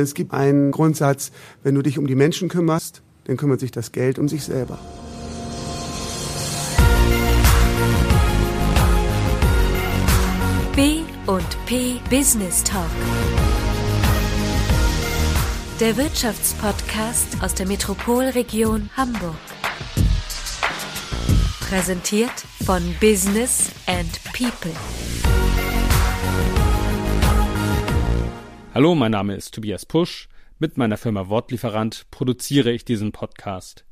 Es gibt einen Grundsatz, wenn du dich um die Menschen kümmerst, dann kümmert sich das Geld um sich selber. B und P Business Talk. Der Wirtschaftspodcast aus der Metropolregion Hamburg. Präsentiert von Business and People. Hallo, mein Name ist Tobias Pusch. Mit meiner Firma Wortlieferant produziere ich diesen Podcast.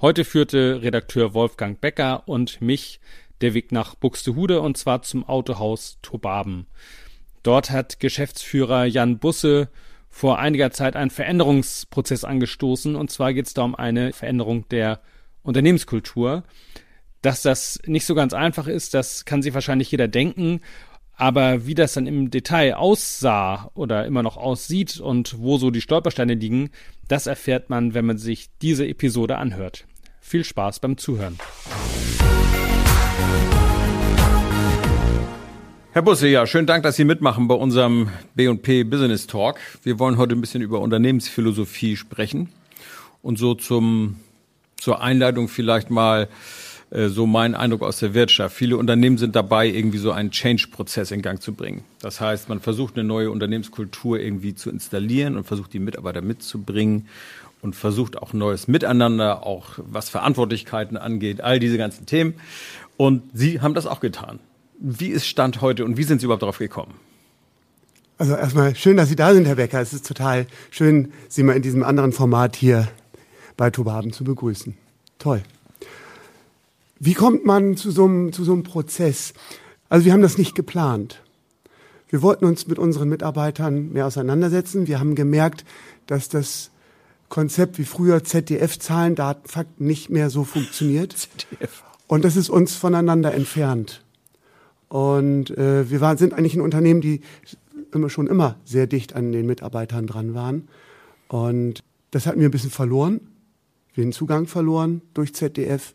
Heute führte Redakteur Wolfgang Becker und mich der Weg nach Buxtehude und zwar zum Autohaus Tobaben. Dort hat Geschäftsführer Jan Busse vor einiger Zeit einen Veränderungsprozess angestoßen und zwar geht es da um eine Veränderung der Unternehmenskultur. Dass das nicht so ganz einfach ist, das kann sich wahrscheinlich jeder denken. Aber wie das dann im Detail aussah oder immer noch aussieht und wo so die Stolpersteine liegen, das erfährt man, wenn man sich diese Episode anhört. Viel Spaß beim Zuhören. Herr Busse, ja, schönen Dank, dass Sie mitmachen bei unserem B&P Business Talk. Wir wollen heute ein bisschen über Unternehmensphilosophie sprechen und so zum, zur Einleitung vielleicht mal so mein Eindruck aus der Wirtschaft. Viele Unternehmen sind dabei, irgendwie so einen Change-Prozess in Gang zu bringen. Das heißt, man versucht eine neue Unternehmenskultur irgendwie zu installieren und versucht die Mitarbeiter mitzubringen und versucht auch neues Miteinander, auch was Verantwortlichkeiten angeht, all diese ganzen Themen. Und Sie haben das auch getan. Wie ist Stand heute und wie sind Sie überhaupt darauf gekommen? Also erstmal schön, dass Sie da sind, Herr Becker. Es ist total schön, Sie mal in diesem anderen Format hier bei Tobaben zu begrüßen. Toll. Wie kommt man zu so, einem, zu so einem Prozess? Also wir haben das nicht geplant. Wir wollten uns mit unseren Mitarbeitern mehr auseinandersetzen. Wir haben gemerkt, dass das Konzept wie früher ZDF, Zahlen, Daten, Fakten nicht mehr so funktioniert. ZDF. Und das ist uns voneinander entfernt. Und äh, wir waren, sind eigentlich ein Unternehmen, die immer schon immer sehr dicht an den Mitarbeitern dran waren. Und das hatten wir ein bisschen verloren. Wir den Zugang verloren durch ZDF.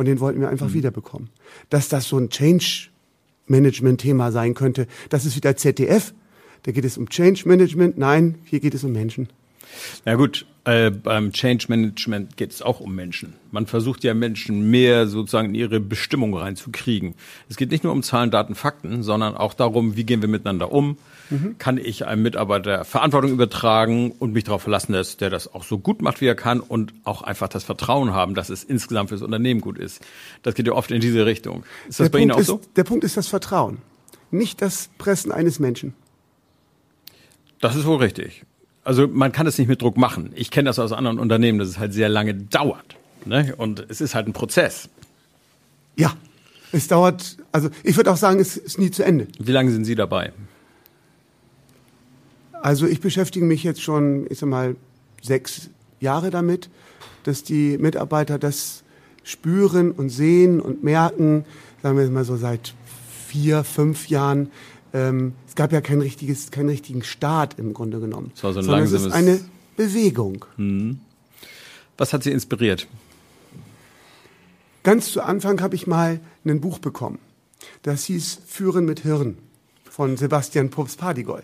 Und den wollten wir einfach mhm. wiederbekommen. Dass das so ein Change-Management-Thema sein könnte, das ist wieder ZDF. Da geht es um Change Management. Nein, hier geht es um Menschen. Na gut, äh, beim Change Management geht es auch um Menschen. Man versucht ja Menschen mehr sozusagen in ihre Bestimmung reinzukriegen. Es geht nicht nur um Zahlen, Daten, Fakten, sondern auch darum, wie gehen wir miteinander um. Mhm. Kann ich einem Mitarbeiter Verantwortung übertragen und mich darauf verlassen, dass der das auch so gut macht, wie er kann und auch einfach das Vertrauen haben, dass es insgesamt fürs Unternehmen gut ist. Das geht ja oft in diese Richtung. Ist das der bei Punkt Ihnen auch ist, so? Der Punkt ist das Vertrauen, nicht das Pressen eines Menschen. Das ist wohl richtig also man kann es nicht mit Druck machen. Ich kenne das aus anderen Unternehmen, dass es halt sehr lange dauert. Ne? Und es ist halt ein Prozess. Ja, es dauert, also ich würde auch sagen, es ist nie zu Ende. Wie lange sind Sie dabei? Also ich beschäftige mich jetzt schon, ich sag mal, sechs Jahre damit, dass die Mitarbeiter das spüren und sehen und merken, sagen wir mal so seit vier, fünf Jahren, ähm, es gab ja kein richtiges, keinen richtigen Start im Grunde genommen. Es war so ein sondern langsames... es ist eine Bewegung. Hm. Was hat Sie inspiriert? Ganz zu Anfang habe ich mal ein Buch bekommen. Das hieß Führen mit Hirn von Sebastian Pups-Pardigol.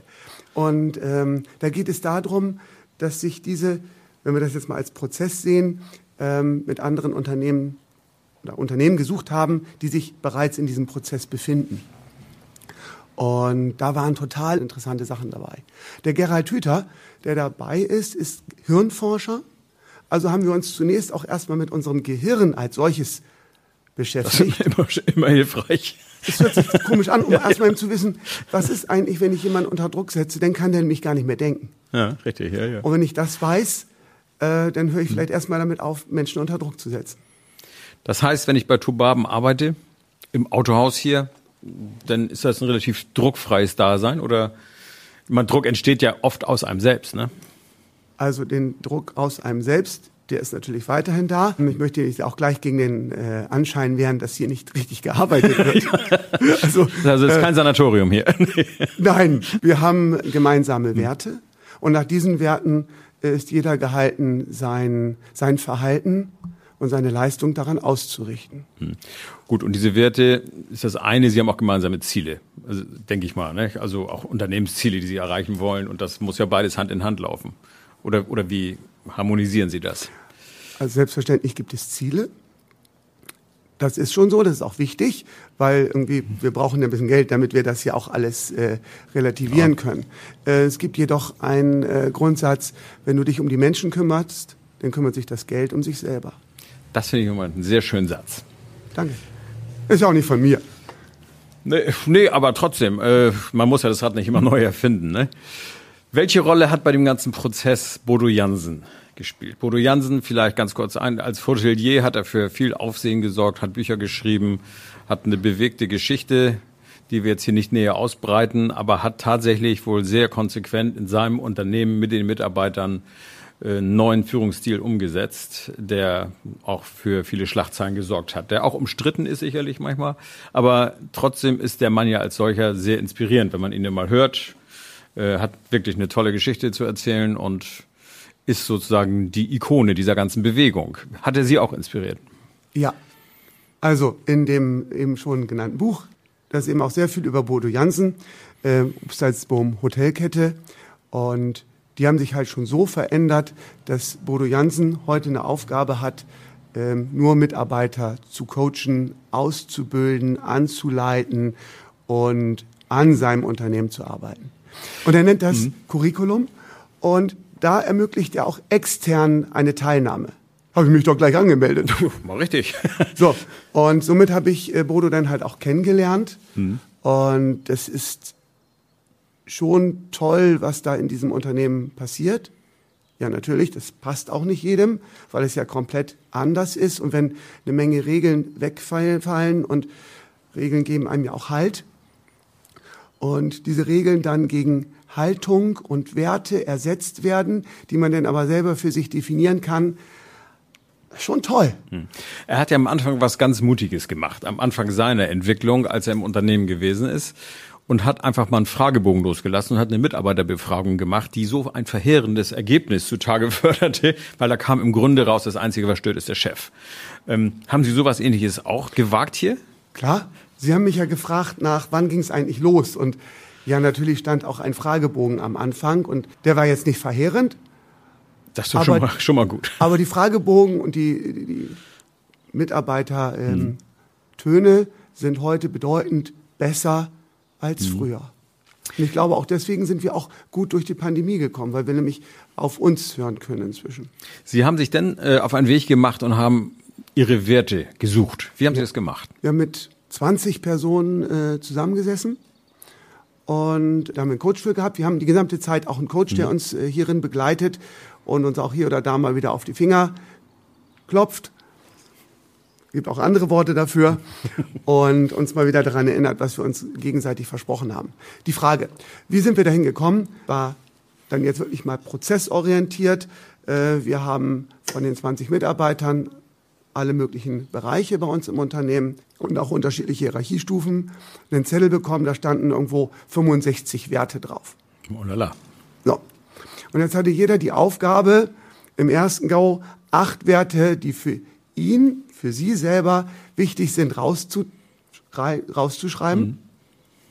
Und ähm, da geht es darum, dass sich diese, wenn wir das jetzt mal als Prozess sehen, ähm, mit anderen Unternehmen oder Unternehmen gesucht haben, die sich bereits in diesem Prozess befinden. Und da waren total interessante Sachen dabei. Der Gerald Hüther, der dabei ist, ist Hirnforscher. Also haben wir uns zunächst auch erstmal mit unserem Gehirn als solches beschäftigt. Das ist immer, immer hilfreich. Es hört sich komisch an, um ja, erstmal ja. zu wissen, was ist eigentlich, wenn ich jemanden unter Druck setze, dann kann der mich gar nicht mehr denken. Ja, richtig, ja, ja. Und wenn ich das weiß, äh, dann höre ich vielleicht erstmal damit auf, Menschen unter Druck zu setzen. Das heißt, wenn ich bei Tubaben arbeite, im Autohaus hier, dann ist das ein relativ druckfreies Dasein oder man Druck entsteht ja oft aus einem selbst, ne? Also den Druck aus einem selbst, der ist natürlich weiterhin da. Ich möchte jetzt auch gleich gegen den äh, Anschein wehren, dass hier nicht richtig gearbeitet wird. also, also ist kein äh, Sanatorium hier. Nein, wir haben gemeinsame Werte und nach diesen Werten ist jeder gehalten, sein, sein Verhalten und seine Leistung daran auszurichten. Hm. Gut, und diese Werte ist das eine, Sie haben auch gemeinsame Ziele, also, denke ich mal, ne? also auch Unternehmensziele, die Sie erreichen wollen und das muss ja beides Hand in Hand laufen. Oder, oder wie harmonisieren Sie das? Also selbstverständlich gibt es Ziele. Das ist schon so, das ist auch wichtig, weil irgendwie wir brauchen ein bisschen Geld, damit wir das ja auch alles äh, relativieren ja. können. Äh, es gibt jedoch einen äh, Grundsatz, wenn du dich um die Menschen kümmerst, dann kümmert sich das Geld um sich selber. Das finde ich immer einen sehr schönen Satz. Danke. Ist ja auch nicht von mir. Nee, nee aber trotzdem, äh, man muss ja das Rad nicht immer neu erfinden. Ne? Welche Rolle hat bei dem ganzen Prozess Bodo Jansen gespielt? Bodo Jansen, vielleicht ganz kurz ein, als Hotelier hat er für viel Aufsehen gesorgt, hat Bücher geschrieben, hat eine bewegte Geschichte, die wir jetzt hier nicht näher ausbreiten, aber hat tatsächlich wohl sehr konsequent in seinem Unternehmen mit den Mitarbeitern neuen Führungsstil umgesetzt, der auch für viele Schlagzeilen gesorgt hat, der auch umstritten ist sicherlich manchmal, aber trotzdem ist der Mann ja als solcher sehr inspirierend, wenn man ihn mal hört, äh, hat wirklich eine tolle Geschichte zu erzählen und ist sozusagen die Ikone dieser ganzen Bewegung. Hat er Sie auch inspiriert? Ja, also in dem eben schon genannten Buch, das eben auch sehr viel über Bodo Jansen, äh, Salzbohm Hotelkette und die haben sich halt schon so verändert, dass Bodo Jansen heute eine Aufgabe hat, ähm, nur Mitarbeiter zu coachen, auszubilden, anzuleiten und an seinem Unternehmen zu arbeiten. Und er nennt das mhm. Curriculum und da ermöglicht er auch extern eine Teilnahme. Habe ich mich doch gleich angemeldet. Mal richtig. so, und somit habe ich äh, Bodo dann halt auch kennengelernt. Mhm. Und das ist schon toll, was da in diesem Unternehmen passiert. Ja, natürlich, das passt auch nicht jedem, weil es ja komplett anders ist. Und wenn eine Menge Regeln wegfallen und Regeln geben einem ja auch Halt. Und diese Regeln dann gegen Haltung und Werte ersetzt werden, die man dann aber selber für sich definieren kann, schon toll. Hm. Er hat ja am Anfang was ganz Mutiges gemacht, am Anfang seiner Entwicklung, als er im Unternehmen gewesen ist und hat einfach mal einen Fragebogen losgelassen und hat eine Mitarbeiterbefragung gemacht, die so ein verheerendes Ergebnis zutage förderte, weil da kam im Grunde raus, das Einzige, was stört, ist der Chef. Ähm, haben Sie sowas ähnliches auch gewagt hier? Klar. Sie haben mich ja gefragt nach, wann ging es eigentlich los? Und ja, natürlich stand auch ein Fragebogen am Anfang und der war jetzt nicht verheerend. Das ist doch schon, mal, schon mal gut. Aber die Fragebogen und die, die, die Mitarbeiter-Töne ähm, hm. sind heute bedeutend besser als mhm. früher. Und ich glaube, auch deswegen sind wir auch gut durch die Pandemie gekommen, weil wir nämlich auf uns hören können inzwischen. Sie haben sich denn äh, auf einen Weg gemacht und haben Ihre Werte gesucht. Wie haben ja. Sie das gemacht? Wir haben mit 20 Personen äh, zusammengesessen und da haben wir einen Coach für gehabt. Wir haben die gesamte Zeit auch einen Coach, der mhm. uns äh, hierin begleitet und uns auch hier oder da mal wieder auf die Finger klopft gibt auch andere Worte dafür und uns mal wieder daran erinnert, was wir uns gegenseitig versprochen haben. Die Frage, wie sind wir dahin gekommen, war dann jetzt wirklich mal prozessorientiert. Äh, wir haben von den 20 Mitarbeitern alle möglichen Bereiche bei uns im Unternehmen und auch unterschiedliche Hierarchiestufen einen Zettel bekommen, da standen irgendwo 65 Werte drauf. Oh lala. So. Und jetzt hatte jeder die Aufgabe, im ersten Gau acht Werte, die für ihn für Sie selber wichtig sind, rauszu, rauszuschreiben. Mhm.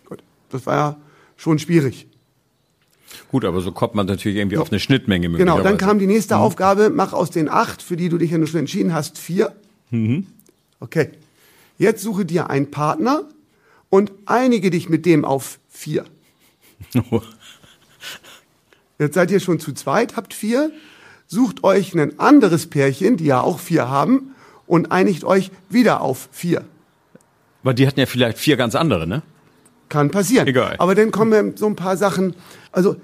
Gut, das war ja schon schwierig. Gut, aber so kommt man natürlich irgendwie so. auf eine Schnittmenge. Genau, dann kam die nächste mhm. Aufgabe, mach aus den acht, für die du dich ja nur schon entschieden hast, vier. Mhm. Okay, jetzt suche dir einen Partner und einige dich mit dem auf vier. Jetzt seid ihr schon zu zweit, habt vier, sucht euch ein anderes Pärchen, die ja auch vier haben, und einigt euch wieder auf vier. Aber die hatten ja vielleicht vier ganz andere, ne? Kann passieren. Egal. Aber dann kommen so ein paar Sachen. Also,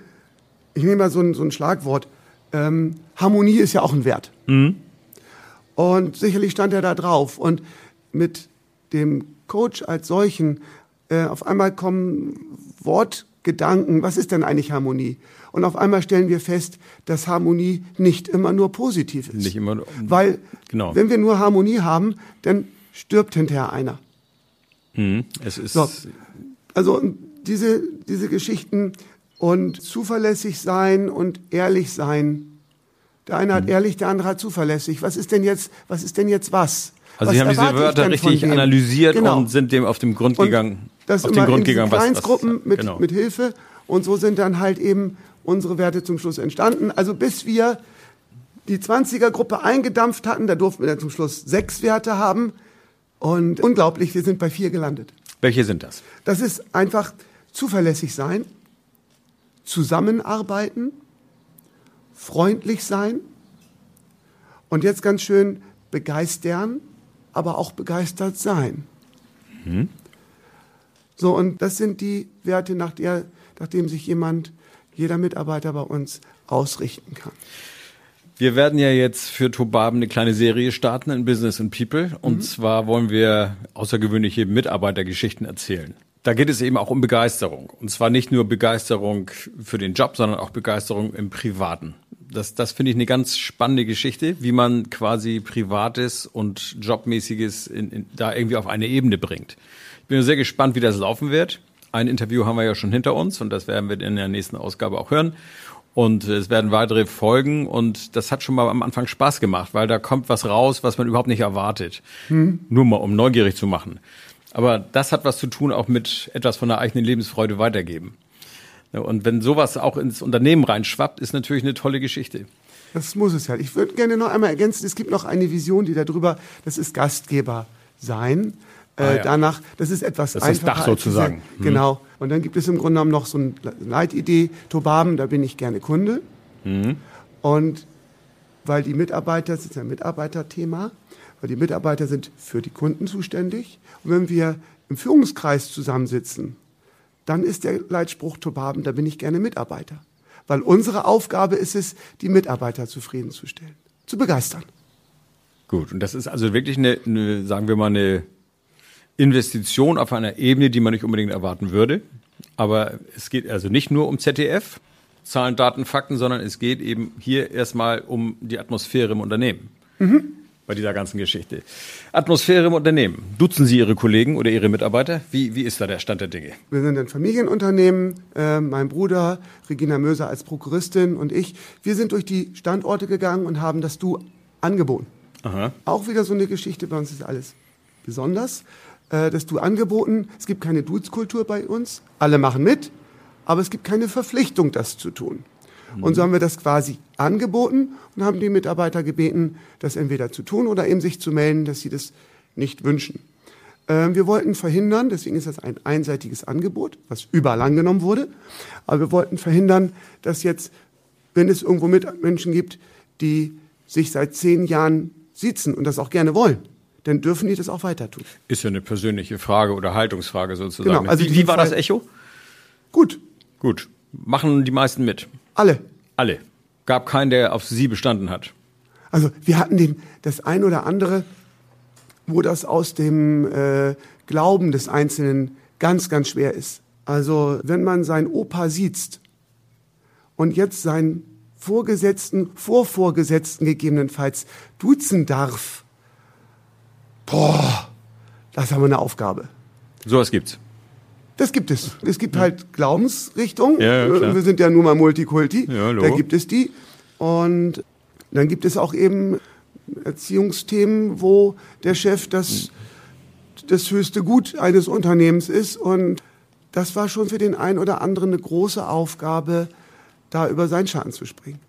ich nehme mal so ein, so ein Schlagwort. Ähm, Harmonie ist ja auch ein Wert. Mhm. Und sicherlich stand er da drauf. Und mit dem Coach als solchen, äh, auf einmal kommen Wortgedanken. Was ist denn eigentlich Harmonie? Und auf einmal stellen wir fest, dass Harmonie nicht immer nur positiv ist. Nicht immer. Weil, genau. wenn wir nur Harmonie haben, dann stirbt hinterher einer. Mhm. Es ist. So. Also, diese, diese Geschichten und zuverlässig sein und ehrlich sein Der eine hat ehrlich, der andere hat zuverlässig. Was ist denn jetzt, was ist denn jetzt was? Also was Sie haben diese Wörter richtig analysiert Genau. und sind dem auf dem Grund Und gegangen. Das auf immer den Grund gegangen, was, was mit, genau. mit Hilfe. Und so sind dann halt eben unsere Werte zum Schluss entstanden. Also bis wir die 20er-Gruppe eingedampft hatten, da durften wir dann zum Schluss sechs Werte haben. Und unglaublich, wir sind bei vier gelandet. Welche sind das? Das ist einfach zuverlässig sein, zusammenarbeiten, freundlich sein und jetzt ganz schön begeistern, aber auch begeistert sein. So, und das sind die Werte, nach, der, nach dem sich jemand, jeder Mitarbeiter bei uns ausrichten kann. Wir werden ja jetzt für Tobaben eine kleine Serie starten in Business and People. Und zwar wollen wir außergewöhnliche Mitarbeitergeschichten erzählen. Da geht es eben auch um Begeisterung. Und zwar nicht nur Begeisterung für den Job, sondern auch Begeisterung im Privaten. Das, das finde ich eine ganz spannende Geschichte, wie man quasi Privates und Jobmäßiges in, in, da irgendwie auf eine Ebene bringt. Ich bin sehr gespannt, wie das laufen wird. Ein Interview haben wir ja schon hinter uns und das werden wir in der nächsten Ausgabe auch hören. Und es werden weitere Folgen und das hat schon mal am Anfang Spaß gemacht, weil da kommt was raus, was man überhaupt nicht erwartet. Nur mal, um neugierig zu machen. Aber das hat was zu tun auch mit etwas von der eigenen Lebensfreude weitergeben. Und wenn sowas auch ins Unternehmen reinschwappt, ist natürlich eine tolle Geschichte. Das muss es ja. Ich würde gerne noch einmal ergänzen, es gibt noch eine Vision, die darüber, das ist Gastgeber sein. Äh, Ah, ja. Danach, das ist etwas Das ist das einfacher. Dach als diese- sozusagen. Hm. Genau. Und dann gibt es im Grunde genommen noch so eine Leitidee, Tobaben, da bin ich gerne Kunde. Hm. Und weil die Mitarbeiter, das ist ein Mitarbeiterthema, weil die Mitarbeiter sind für die Kunden zuständig. Und wenn wir im Führungskreis zusammensitzen, dann ist der Leitspruch Tobaben, da bin ich gerne Mitarbeiter. Weil unsere Aufgabe ist es, die Mitarbeiter zufriedenzustellen, zu begeistern. Gut, und das ist also wirklich eine, eine sagen wir mal, eine Investition auf einer Ebene, die man nicht unbedingt erwarten würde. Aber es geht also nicht nur um ZDF, Zahlen, Daten, Fakten, sondern es geht eben hier erstmal um die Atmosphäre im Unternehmen. Bei dieser ganzen Geschichte. Atmosphäre im Unternehmen. Duzen Sie Ihre Kollegen oder Ihre Mitarbeiter? Wie, wie ist da der Stand der Dinge? Wir sind ein Familienunternehmen. Äh, mein Bruder, Regina Möser als Prokuristin und ich, wir sind durch die Standorte gegangen und haben das Du angeboten. Aha. Auch wieder so eine Geschichte, bei uns ist alles besonders. Äh, das Du angeboten, es gibt keine Dudes-Kultur bei uns. Alle machen mit, aber es gibt keine Verpflichtung, das zu tun. Und so haben wir das quasi angeboten und haben die Mitarbeiter gebeten, das entweder zu tun oder eben sich zu melden, dass sie das nicht wünschen. Ähm, wir wollten verhindern, deswegen ist das ein einseitiges Angebot, was überall angenommen wurde, aber wir wollten verhindern, dass jetzt, wenn es irgendwo Mitmenschen gibt, die sich seit zehn Jahren sitzen und das auch gerne wollen, dann dürfen die das auch weiter tun. Ist ja eine persönliche Frage oder Haltungsfrage sozusagen. Genau, also wie, wie war das Echo? Gut, Gut. Machen die meisten mit? alle. Alle. Gab keinen, der auf sie bestanden hat. Also wir hatten den, das ein oder andere, wo das aus dem äh, Glauben des Einzelnen ganz, ganz schwer ist. Also wenn man seinen Opa sieht und jetzt seinen Vorgesetzten, Vorvorgesetzten gegebenenfalls duzen darf, boah, das haben wir eine Aufgabe. Sowas gibt's. Das gibt es. Es gibt halt Glaubensrichtungen. Ja, ja. Wir sind ja nun mal Multikulti. Da gibt es die. Und dann gibt es auch eben Erziehungsthemen, wo der Chef das, das höchste Gut eines Unternehmens ist. Und das war schon für den einen oder anderen eine große Aufgabe, da über seinen Schatten zu springen.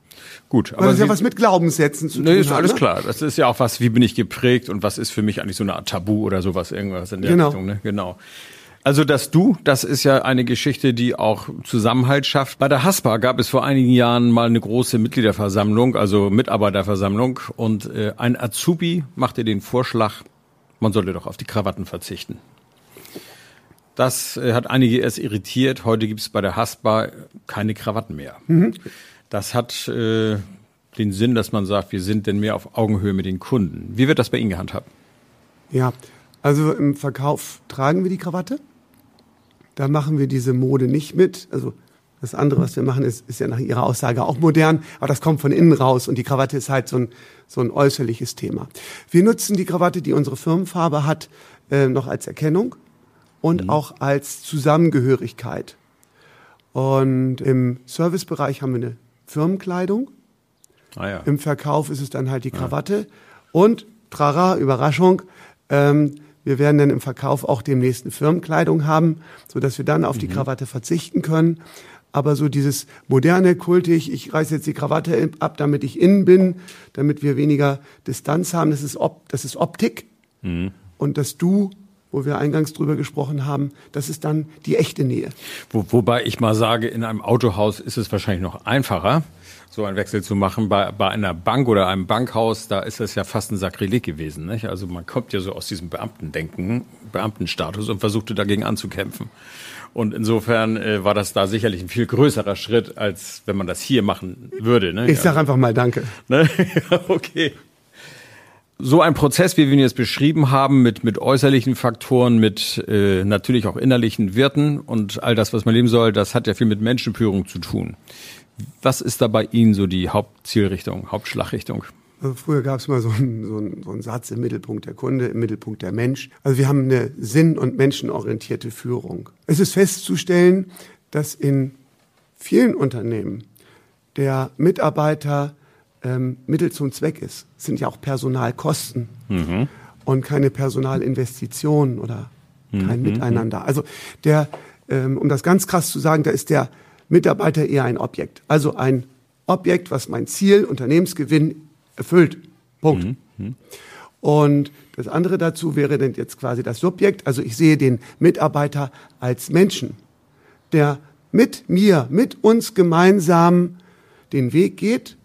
Gut, Weil das ja Sie- was mit Glaubenssätzen zu Nee, tun ist alles ne? klar. Das ist ja auch was, wie bin ich geprägt und was ist für mich eigentlich so eine Art Tabu oder sowas, irgendwas in der Genau. Richtung. Ne? Genau. Also das Du, das ist ja eine Geschichte, die auch Zusammenhalt schafft. Bei der Haspa gab es vor einigen Jahren mal eine große Mitgliederversammlung, also Mitarbeiterversammlung, und äh, ein Azubi machte den Vorschlag, man sollte doch auf die Krawatten verzichten. Das äh, hat einige erst irritiert. Heute gibt es bei der Haspa keine Krawatten mehr. Das hat äh, den Sinn, dass man sagt, wir sind denn mehr auf Augenhöhe mit den Kunden. Wie wird das bei Ihnen gehandhabt? Ja, also im Verkauf tragen wir die Krawatte. Da machen wir diese Mode nicht mit. Also das andere, was wir machen, ist, ist ja nach Ihrer Aussage auch modern, aber das kommt von innen raus und die Krawatte ist halt so ein, so ein äußerliches Thema. Wir nutzen die Krawatte, die unsere Firmenfarbe hat, äh, noch als Erkennung und auch als Zusammengehörigkeit. Und im Servicebereich haben wir eine Firmenkleidung. Ah, ja. Im Verkauf ist es dann halt die Krawatte. Und, trara, Überraschung, ähm, wir werden dann im Verkauf auch demnächst eine Firmenkleidung haben, so dass wir dann auf die Krawatte verzichten können. Aber so dieses moderne, kultig, ich reiße jetzt die Krawatte ab, damit ich innen bin, damit wir weniger Distanz haben, das ist, Op das ist Optik. Und das Du, wo wir eingangs drüber gesprochen haben, das ist dann die echte Nähe. Wo, wobei ich mal sage, in einem Autohaus ist es wahrscheinlich noch einfacher, so einen Wechsel zu machen. Bei, bei einer Bank oder einem Bankhaus, da ist das ja fast ein Sakrileg gewesen. Nicht? Also man kommt ja so aus diesem Beamtendenken, Beamtenstatus und versuchte dagegen anzukämpfen. Und insofern äh, war das da sicherlich ein viel größerer Schritt, als wenn man das hier machen würde. Ne? Ich sage einfach mal Danke. Ne? okay. So ein Prozess, wie wir ihn jetzt beschrieben haben, mit, mit äußerlichen Faktoren, mit äh, natürlich auch innerlichen Wirten und all das, was man leben soll, das hat ja viel mit Menschenführung zu tun. Was ist da bei Ihnen so die Hauptzielrichtung, Hauptschlagrichtung? Also früher gab es mal so einen, so, einen, so einen Satz im Mittelpunkt der Kunde, im Mittelpunkt der Mensch. Also wir haben eine sinn- und menschenorientierte Führung. Es ist festzustellen, dass in vielen Unternehmen der Mitarbeiter ähm, Mittel zum Zweck ist. Es sind ja auch Personalkosten und keine Personalinvestitionen oder kein Miteinander. Also der, ähm, um das ganz krass zu sagen, da ist der Mitarbeiter eher ein Objekt. Also ein Objekt, was mein Ziel, Unternehmensgewinn erfüllt. Punkt. Und das andere dazu wäre dann jetzt quasi das Subjekt. Also ich sehe den Mitarbeiter als Menschen, der mit mir, mit uns gemeinsam den Weg geht,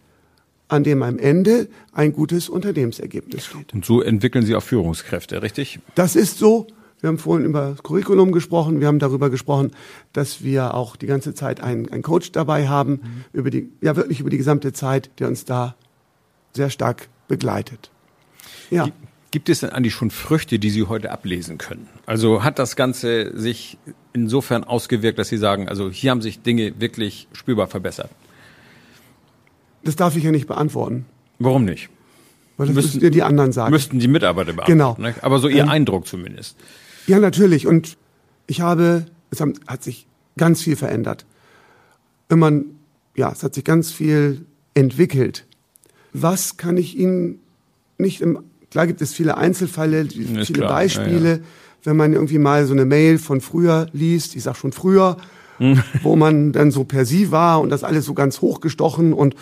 an dem am Ende ein gutes Unternehmensergebnis steht. Und so entwickeln Sie auch Führungskräfte, richtig? Das ist so. Wir haben vorhin über das Curriculum gesprochen. Wir haben darüber gesprochen, dass wir auch die ganze Zeit einen, einen Coach dabei haben, über die, ja wirklich über die gesamte Zeit, der uns da sehr stark begleitet. Ja. Gibt es denn eigentlich schon Früchte, die Sie heute ablesen können? Also hat das Ganze sich insofern ausgewirkt, dass Sie sagen, also hier haben sich Dinge wirklich spürbar verbessert? Das darf ich ja nicht beantworten, Warum nicht? weil das müssen dir die anderen sagen. Müssten die Mitarbeiter beantworten. Genau. Ne? Aber so Ihr Ähm, Eindruck zumindest. Ja, natürlich. Und ich habe, es hat sich ganz viel verändert. Immer, ja, es hat sich ganz viel entwickelt. Was kann ich Ihnen nicht im, klar gibt es viele Einzelfälle, viele klar, Beispiele, ja, wenn man irgendwie mal so eine Mail von früher liest, ich sag schon früher, wo man dann so per Sie war und das alles so ganz hochgestochen und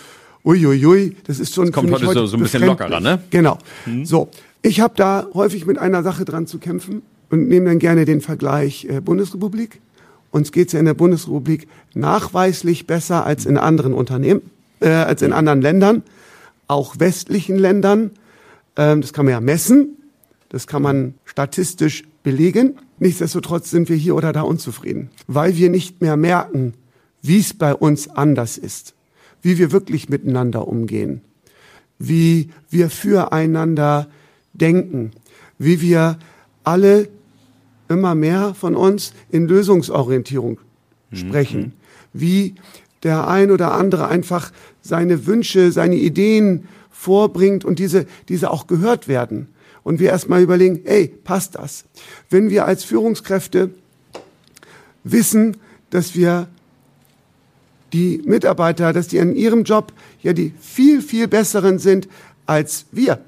uiuiui, das ist schon. kommt finde ich, heute so- so ein bisschen lockerer, ne? Genau. So, ich habe da häufig mit einer Sache dran zu kämpfen und nehme dann gerne den Vergleich äh, Bundesrepublik. Uns geht's ja in der Bundesrepublik nachweislich besser als in anderen Unternehmen, äh, als in anderen Ländern, auch westlichen Ländern. Ähm, das kann man ja messen, das kann man statistisch belegen. Nichtsdestotrotz sind wir hier oder da unzufrieden, weil wir nicht mehr merken, wie es bei uns anders ist, wie wir wirklich miteinander umgehen wie wir füreinander denken, wie wir alle immer mehr von uns in Lösungsorientierung sprechen, wie der ein oder andere einfach seine Wünsche, seine Ideen vorbringt und diese, diese auch gehört werden. Und wir erstmal überlegen, ey, passt das? Wenn wir als Führungskräfte wissen, dass wir die Mitarbeiter, dass die in ihrem Job ja die viel, viel besseren sind als wir.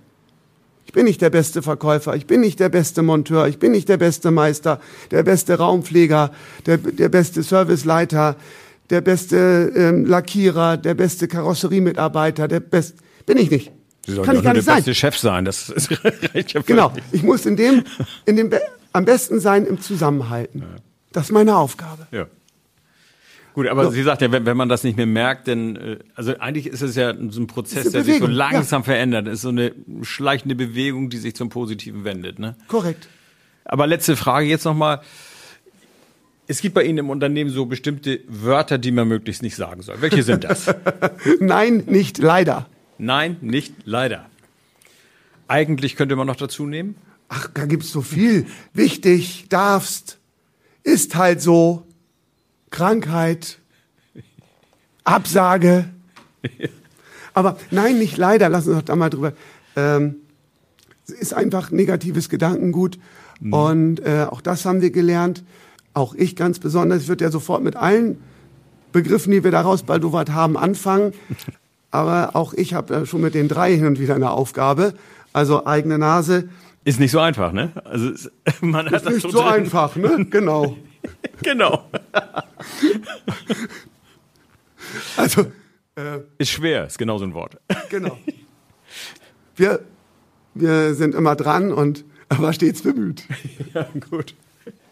Ich bin nicht der beste Verkäufer, ich bin nicht der beste Monteur, ich bin nicht der beste Meister, der beste Raumpfleger, der, der beste Serviceleiter, der beste ähm, Lackierer, der beste Karosseriemitarbeiter, der beste, bin ich nicht. Sie sollen Kann ich gar nur der nicht sein. beste Chef sein. Das ist ja Genau, ich muss in dem, in dem am besten sein im Zusammenhalten. Das ist meine Aufgabe. Ja. Gut, aber So. sie sagt ja, wenn, wenn man das nicht mehr merkt, dann, äh, also eigentlich ist es ja so ein Prozess, der sich so Bewegung, ja. langsam verändert. Das ist so eine schleichende Bewegung, die sich zum Positiven wendet. Ne? Korrekt. Aber letzte Frage jetzt nochmal. Es gibt bei Ihnen im Unternehmen so bestimmte Wörter, die man möglichst nicht sagen soll. Welche sind das? Nein, nicht leider. Nein, nicht leider. Eigentlich könnte man noch dazu nehmen. Ach, da gibt's so viel. Wichtig, darfst, ist halt so, Krankheit, Absage. Aber nein, nicht leider, lassen uns doch da mal drüber. Ähm, es ist einfach negatives Gedankengut. Und äh, auch das haben wir gelernt. Auch ich ganz besonders. Ich würde ja sofort mit allen Begriffen, die wir daraus baldowert haben, anfangen. aber auch ich habe schon mit den drei hin und wieder eine Aufgabe. Also eigene Nase. Ist nicht so einfach, ne? Also man hat ist nicht so drin. einfach, ne? Genau. Genau. also äh, ist schwer, ist genau so ein Wort. Genau. Wir, wir sind immer dran und aber stets bemüht. ja, gut.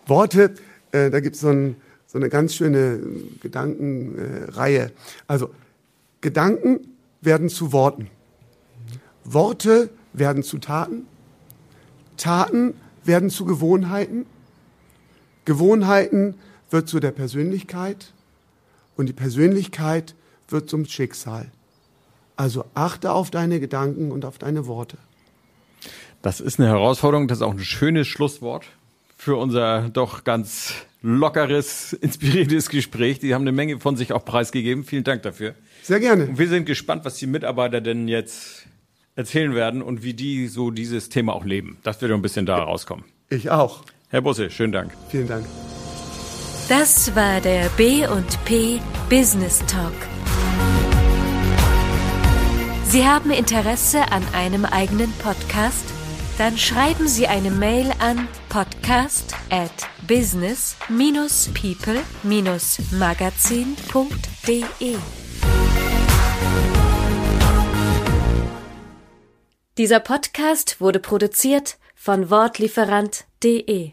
Worte, äh, da gibt so es ein, so eine ganz schöne Gedankenreihe. Äh, also Gedanken werden zu Worten. Worte werden zu Taten. Taten werden zu Gewohnheiten. Gewohnheiten wird zu der Persönlichkeit. Und die Persönlichkeit wird zum Schicksal. Also achte auf deine Gedanken und auf deine Worte. Das ist eine Herausforderung, das ist auch ein schönes Schlusswort für unser doch ganz lockeres, inspiriertes Gespräch. Die haben eine Menge von sich auch preisgegeben. Vielen Dank dafür. Sehr gerne. Und wir sind gespannt, was die Mitarbeiter denn jetzt erzählen werden und wie die so dieses Thema auch leben. Das wird ein bisschen da rauskommen. Ich auch. Herr Busse, schönen Dank. Vielen Dank. Das war der B&P Business Talk. Sie haben Interesse an einem eigenen Podcast? Dann schreiben Sie eine Mail an podcast at business-people-magazin.de. Dieser Podcast wurde produziert von Wortlieferant.de